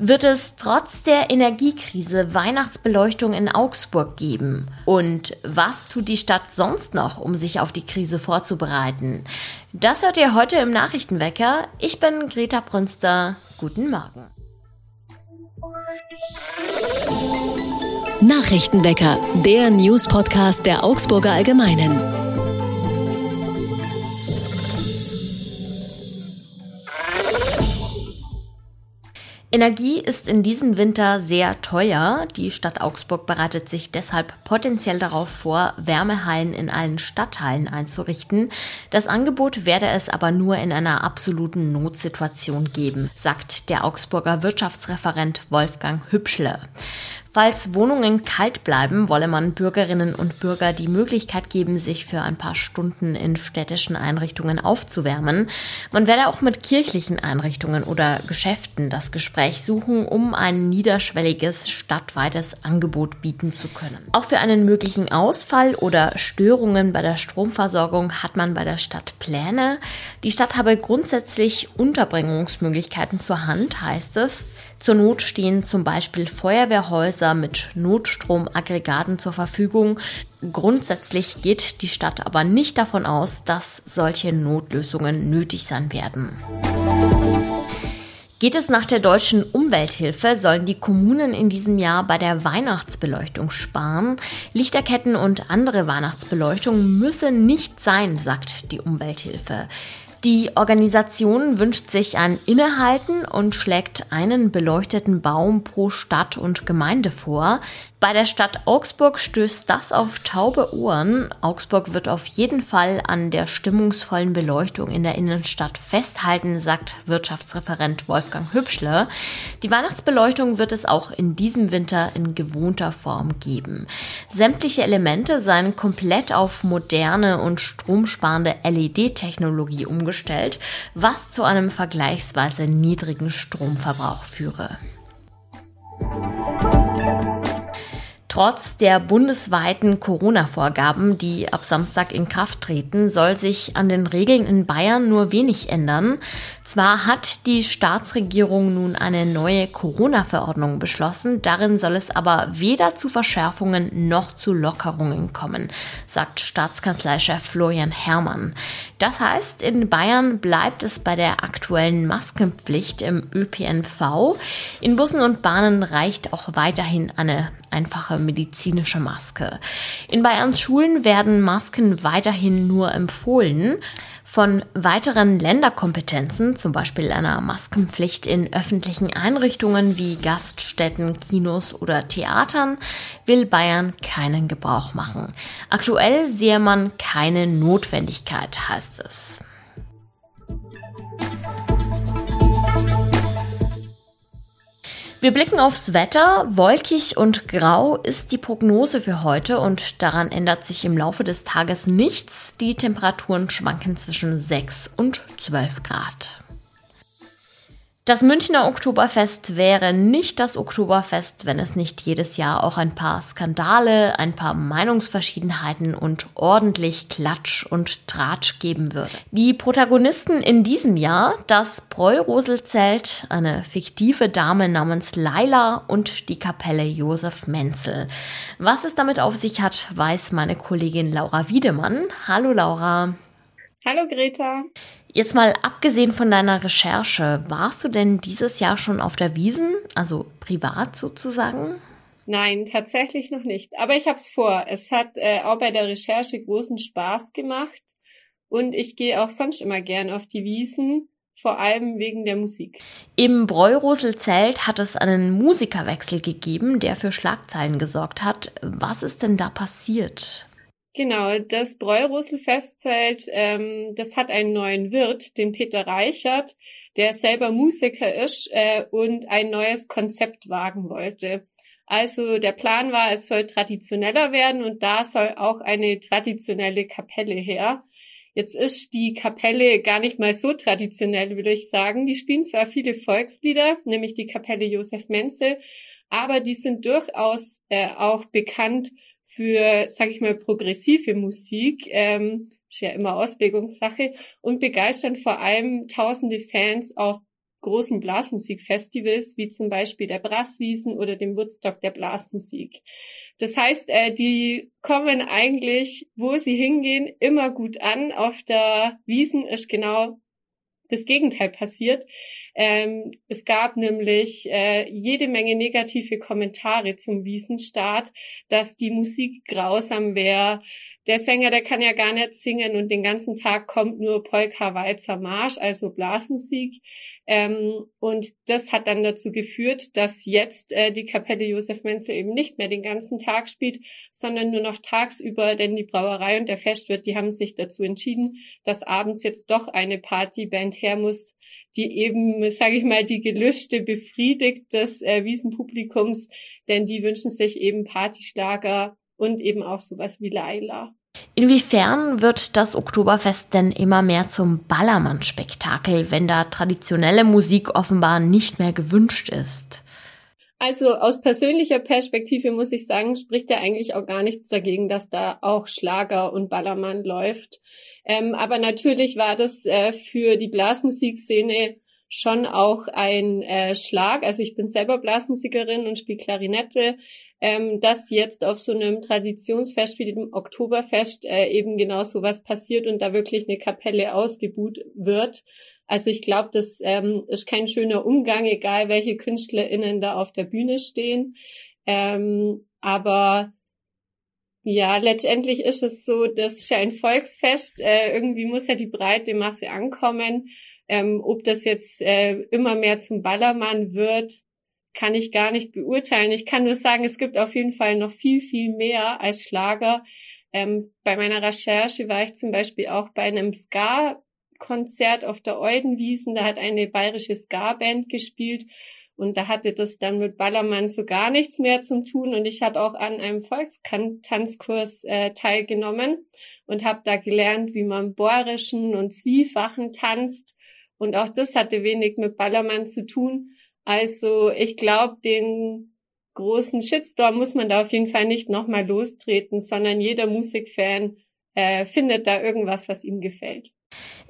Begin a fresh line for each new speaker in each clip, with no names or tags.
Wird es trotz der Energiekrise Weihnachtsbeleuchtung in Augsburg geben? Und was tut die Stadt sonst noch, um sich auf die Krise vorzubereiten? Das hört ihr heute im Nachrichtenwecker. Ich bin Greta Brünster. Guten Morgen.
Nachrichtenwecker, der News-Podcast der Augsburger Allgemeinen.
Energie ist in diesem Winter sehr teuer. Die Stadt Augsburg bereitet sich deshalb potenziell darauf vor, Wärmehallen in allen Stadtteilen einzurichten. Das Angebot werde es aber nur in einer absoluten Notsituation geben, sagt der Augsburger Wirtschaftsreferent Wolfgang Hübschle. Falls Wohnungen kalt bleiben, wolle man Bürgerinnen und Bürger die Möglichkeit geben, sich für ein paar Stunden in städtischen Einrichtungen aufzuwärmen. Man werde auch mit kirchlichen Einrichtungen oder Geschäften das Gespräch suchen, um ein niederschwelliges stadtweites Angebot bieten zu können. Auch für einen möglichen Ausfall oder Störungen bei der Stromversorgung hat man bei der Stadt Pläne. Die Stadt habe grundsätzlich Unterbringungsmöglichkeiten zur Hand, heißt es. Zur Not stehen zum Beispiel Feuerwehrhäuser mit Notstromaggregaten zur Verfügung. Grundsätzlich geht die Stadt aber nicht davon aus, dass solche Notlösungen nötig sein werden. Geht es nach der deutschen Umwelthilfe, sollen die Kommunen in diesem Jahr bei der Weihnachtsbeleuchtung sparen. Lichterketten und andere Weihnachtsbeleuchtung müsse nicht sein, sagt die Umwelthilfe. Die Organisation wünscht sich ein Innehalten und schlägt einen beleuchteten Baum pro Stadt und Gemeinde vor. Bei der Stadt Augsburg stößt das auf taube Ohren. Augsburg wird auf jeden Fall an der stimmungsvollen Beleuchtung in der Innenstadt festhalten, sagt Wirtschaftsreferent Wolfgang Hübschle. Die Weihnachtsbeleuchtung wird es auch in diesem Winter in gewohnter Form geben. Sämtliche Elemente seien komplett auf moderne und stromsparende LED-Technologie umgestellt, was zu einem vergleichsweise niedrigen Stromverbrauch führe. Trotz der bundesweiten Corona-Vorgaben, die ab Samstag in Kraft treten, soll sich an den Regeln in Bayern nur wenig ändern. Zwar hat die Staatsregierung nun eine neue Corona-Verordnung beschlossen, darin soll es aber weder zu Verschärfungen noch zu Lockerungen kommen, sagt Staatskanzleichef Florian Herrmann. Das heißt, in Bayern bleibt es bei der aktuellen Maskenpflicht im ÖPNV. In Bussen und Bahnen reicht auch weiterhin eine einfache medizinische Maske. In Bayerns Schulen werden Masken weiterhin nur empfohlen. Von weiteren Länderkompetenzen, zum Beispiel einer Maskenpflicht in öffentlichen Einrichtungen wie Gaststätten, Kinos oder Theatern, will Bayern keinen Gebrauch machen. Aktuell sehe man keine Notwendigkeit, heißt es. Wir blicken aufs Wetter. Wolkig und grau ist die Prognose für heute und daran ändert sich im Laufe des Tages nichts. Die Temperaturen schwanken zwischen 6 und 12 Grad. Das Münchner Oktoberfest wäre nicht das Oktoberfest, wenn es nicht jedes Jahr auch ein paar Skandale, ein paar Meinungsverschiedenheiten und ordentlich Klatsch und Tratsch geben würde. Die Protagonisten in diesem Jahr, das Bräuroselzelt, eine fiktive Dame namens Laila und die Kapelle Josef Menzel. Was es damit auf sich hat, weiß meine Kollegin Laura Wiedemann. Hallo Laura.
Hallo Greta.
Jetzt mal abgesehen von deiner Recherche, warst du denn dieses Jahr schon auf der Wiesen, also privat sozusagen?
Nein, tatsächlich noch nicht. Aber ich habe es vor. Es hat äh, auch bei der Recherche großen Spaß gemacht und ich gehe auch sonst immer gern auf die Wiesen, vor allem wegen der Musik.
Im Bräurosel-Zelt hat es einen Musikerwechsel gegeben, der für Schlagzeilen gesorgt hat. Was ist denn da passiert?
Genau, das Bräurussel-Festzelt, ähm, das hat einen neuen Wirt, den Peter Reichert, der selber Musiker ist äh, und ein neues Konzept wagen wollte. Also der Plan war, es soll traditioneller werden und da soll auch eine traditionelle Kapelle her. Jetzt ist die Kapelle gar nicht mal so traditionell, würde ich sagen. Die spielen zwar viele Volkslieder, nämlich die Kapelle Josef Menzel, aber die sind durchaus äh, auch bekannt für, sag ich mal, progressive Musik, ähm, ist ja immer Auslegungssache, und begeistern vor allem tausende Fans auf großen Blasmusikfestivals, wie zum Beispiel der Brasswiesen oder dem Woodstock der Blasmusik. Das heißt, äh, die kommen eigentlich, wo sie hingehen, immer gut an. Auf der Wiesen ist genau das Gegenteil passiert. Ähm, es gab nämlich äh, jede Menge negative Kommentare zum Wiesenstart, dass die Musik grausam wäre. Der Sänger, der kann ja gar nicht singen und den ganzen Tag kommt nur Polka, Walzer, Marsch, also Blasmusik. Ähm, und das hat dann dazu geführt, dass jetzt äh, die Kapelle Josef Menzel eben nicht mehr den ganzen Tag spielt, sondern nur noch tagsüber, denn die Brauerei und der Festwirt, die haben sich dazu entschieden, dass abends jetzt doch eine Partyband her muss, die eben, sage ich mal, die Gelüste befriedigt des äh, Wiesenpublikums, denn die wünschen sich eben Partyschlager und eben auch sowas wie Laila.
Inwiefern wird das Oktoberfest denn immer mehr zum Ballermann-Spektakel, wenn da traditionelle Musik offenbar nicht mehr gewünscht ist?
Also aus persönlicher Perspektive muss ich sagen, spricht ja eigentlich auch gar nichts dagegen, dass da auch Schlager und Ballermann läuft. Ähm, aber natürlich war das äh, für die Blasmusikszene schon auch ein äh, Schlag. Also ich bin selber Blasmusikerin und spiele Klarinette ähm, dass jetzt auf so einem Traditionsfest wie dem Oktoberfest äh, eben genau so was passiert und da wirklich eine Kapelle ausgebuht wird. Also ich glaube, das ähm, ist kein schöner Umgang, egal welche KünstlerInnen da auf der Bühne stehen. Ähm, aber ja, letztendlich ist es so, das ist ja ein Volksfest. Äh, irgendwie muss ja die breite Masse ankommen. Ähm, ob das jetzt äh, immer mehr zum Ballermann wird, kann ich gar nicht beurteilen. Ich kann nur sagen, es gibt auf jeden Fall noch viel, viel mehr als Schlager. Ähm, bei meiner Recherche war ich zum Beispiel auch bei einem Ska-Konzert auf der Eudenwiesen. Da hat eine bayerische Ska-Band gespielt und da hatte das dann mit Ballermann so gar nichts mehr zu tun. Und ich habe auch an einem Volkstanzkurs äh, teilgenommen und habe da gelernt, wie man bohrischen und zwiefachen tanzt. Und auch das hatte wenig mit Ballermann zu tun. Also ich glaube, den großen Shitstorm muss man da auf jeden Fall nicht nochmal lostreten, sondern jeder Musikfan äh, findet da irgendwas, was ihm gefällt.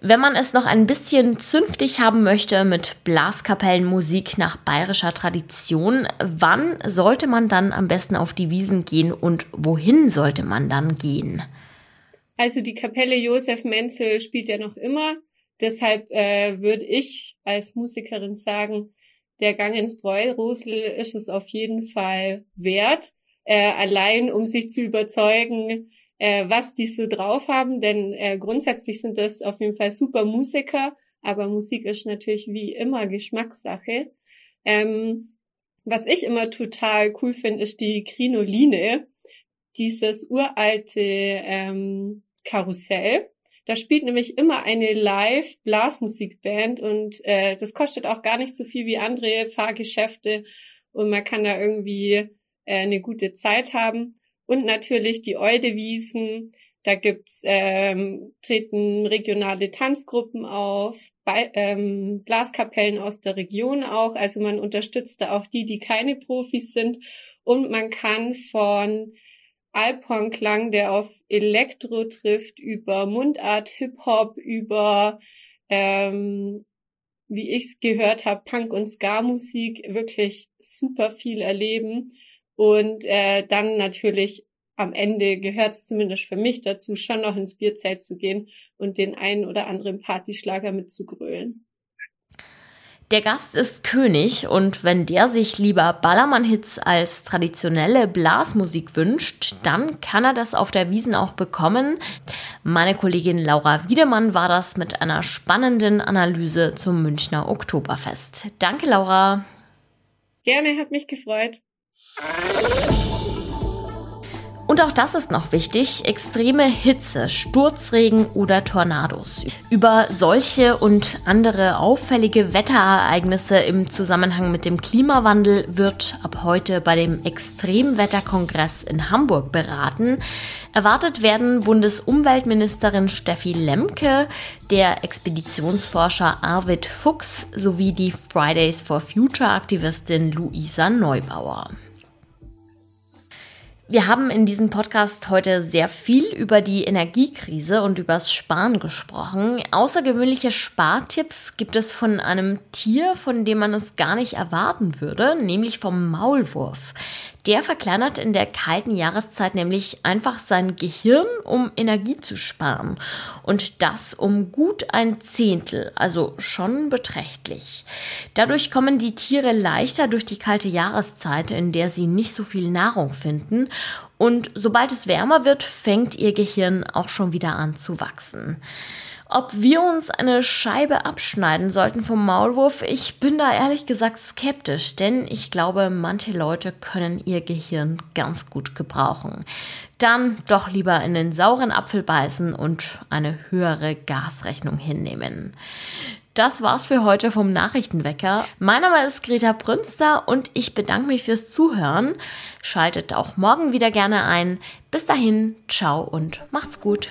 Wenn man es noch ein bisschen zünftig haben möchte mit Blaskapellenmusik nach bayerischer Tradition, wann sollte man dann am besten auf die Wiesen gehen und wohin sollte man dann gehen?
Also die Kapelle Josef Menzel spielt ja noch immer. Deshalb äh, würde ich als Musikerin sagen, der Gang ins Bräurosel ist es auf jeden Fall wert, äh, allein um sich zu überzeugen, äh, was die so drauf haben, denn äh, grundsätzlich sind das auf jeden Fall super Musiker, aber Musik ist natürlich wie immer Geschmackssache. Ähm, was ich immer total cool finde, ist die Krinoline, dieses uralte ähm, Karussell. Da spielt nämlich immer eine Live-Blasmusikband und äh, das kostet auch gar nicht so viel wie andere Fahrgeschäfte und man kann da irgendwie äh, eine gute Zeit haben. Und natürlich die Eudewiesen, da gibt's ähm, treten regionale Tanzgruppen auf, bei, ähm, Blaskapellen aus der Region auch. Also man unterstützt da auch die, die keine Profis sind. Und man kann von Alphorn-Klang, der auf Elektro trifft, über Mundart, Hip-Hop, über, ähm, wie ich es gehört habe, Punk- und Ska-Musik wirklich super viel erleben. Und äh, dann natürlich am Ende gehört es zumindest für mich dazu, schon noch ins Bierzelt zu gehen und den einen oder anderen Partyschlager mitzugrölen.
Der Gast ist König und wenn der sich lieber Ballermann-Hits als traditionelle Blasmusik wünscht, dann kann er das auf der Wiesen auch bekommen. Meine Kollegin Laura Wiedemann war das mit einer spannenden Analyse zum Münchner Oktoberfest. Danke, Laura.
Gerne, hat mich gefreut.
Und auch das ist noch wichtig, extreme Hitze, Sturzregen oder Tornados. Über solche und andere auffällige Wetterereignisse im Zusammenhang mit dem Klimawandel wird ab heute bei dem Extremwetterkongress in Hamburg beraten. Erwartet werden Bundesumweltministerin Steffi Lemke, der Expeditionsforscher Arvid Fuchs sowie die Fridays for Future Aktivistin Luisa Neubauer. Wir haben in diesem Podcast heute sehr viel über die Energiekrise und übers Sparen gesprochen. Außergewöhnliche Spartipps gibt es von einem Tier, von dem man es gar nicht erwarten würde, nämlich vom Maulwurf. Der verkleinert in der kalten Jahreszeit nämlich einfach sein Gehirn, um Energie zu sparen. Und das um gut ein Zehntel, also schon beträchtlich. Dadurch kommen die Tiere leichter durch die kalte Jahreszeit, in der sie nicht so viel Nahrung finden. Und sobald es wärmer wird, fängt ihr Gehirn auch schon wieder an zu wachsen. Ob wir uns eine Scheibe abschneiden sollten vom Maulwurf, ich bin da ehrlich gesagt skeptisch, denn ich glaube, manche Leute können ihr Gehirn ganz gut gebrauchen. Dann doch lieber in den sauren Apfel beißen und eine höhere Gasrechnung hinnehmen. Das war's für heute vom Nachrichtenwecker. Mein Name ist Greta Brünster und ich bedanke mich fürs Zuhören. Schaltet auch morgen wieder gerne ein. Bis dahin, ciao und macht's gut.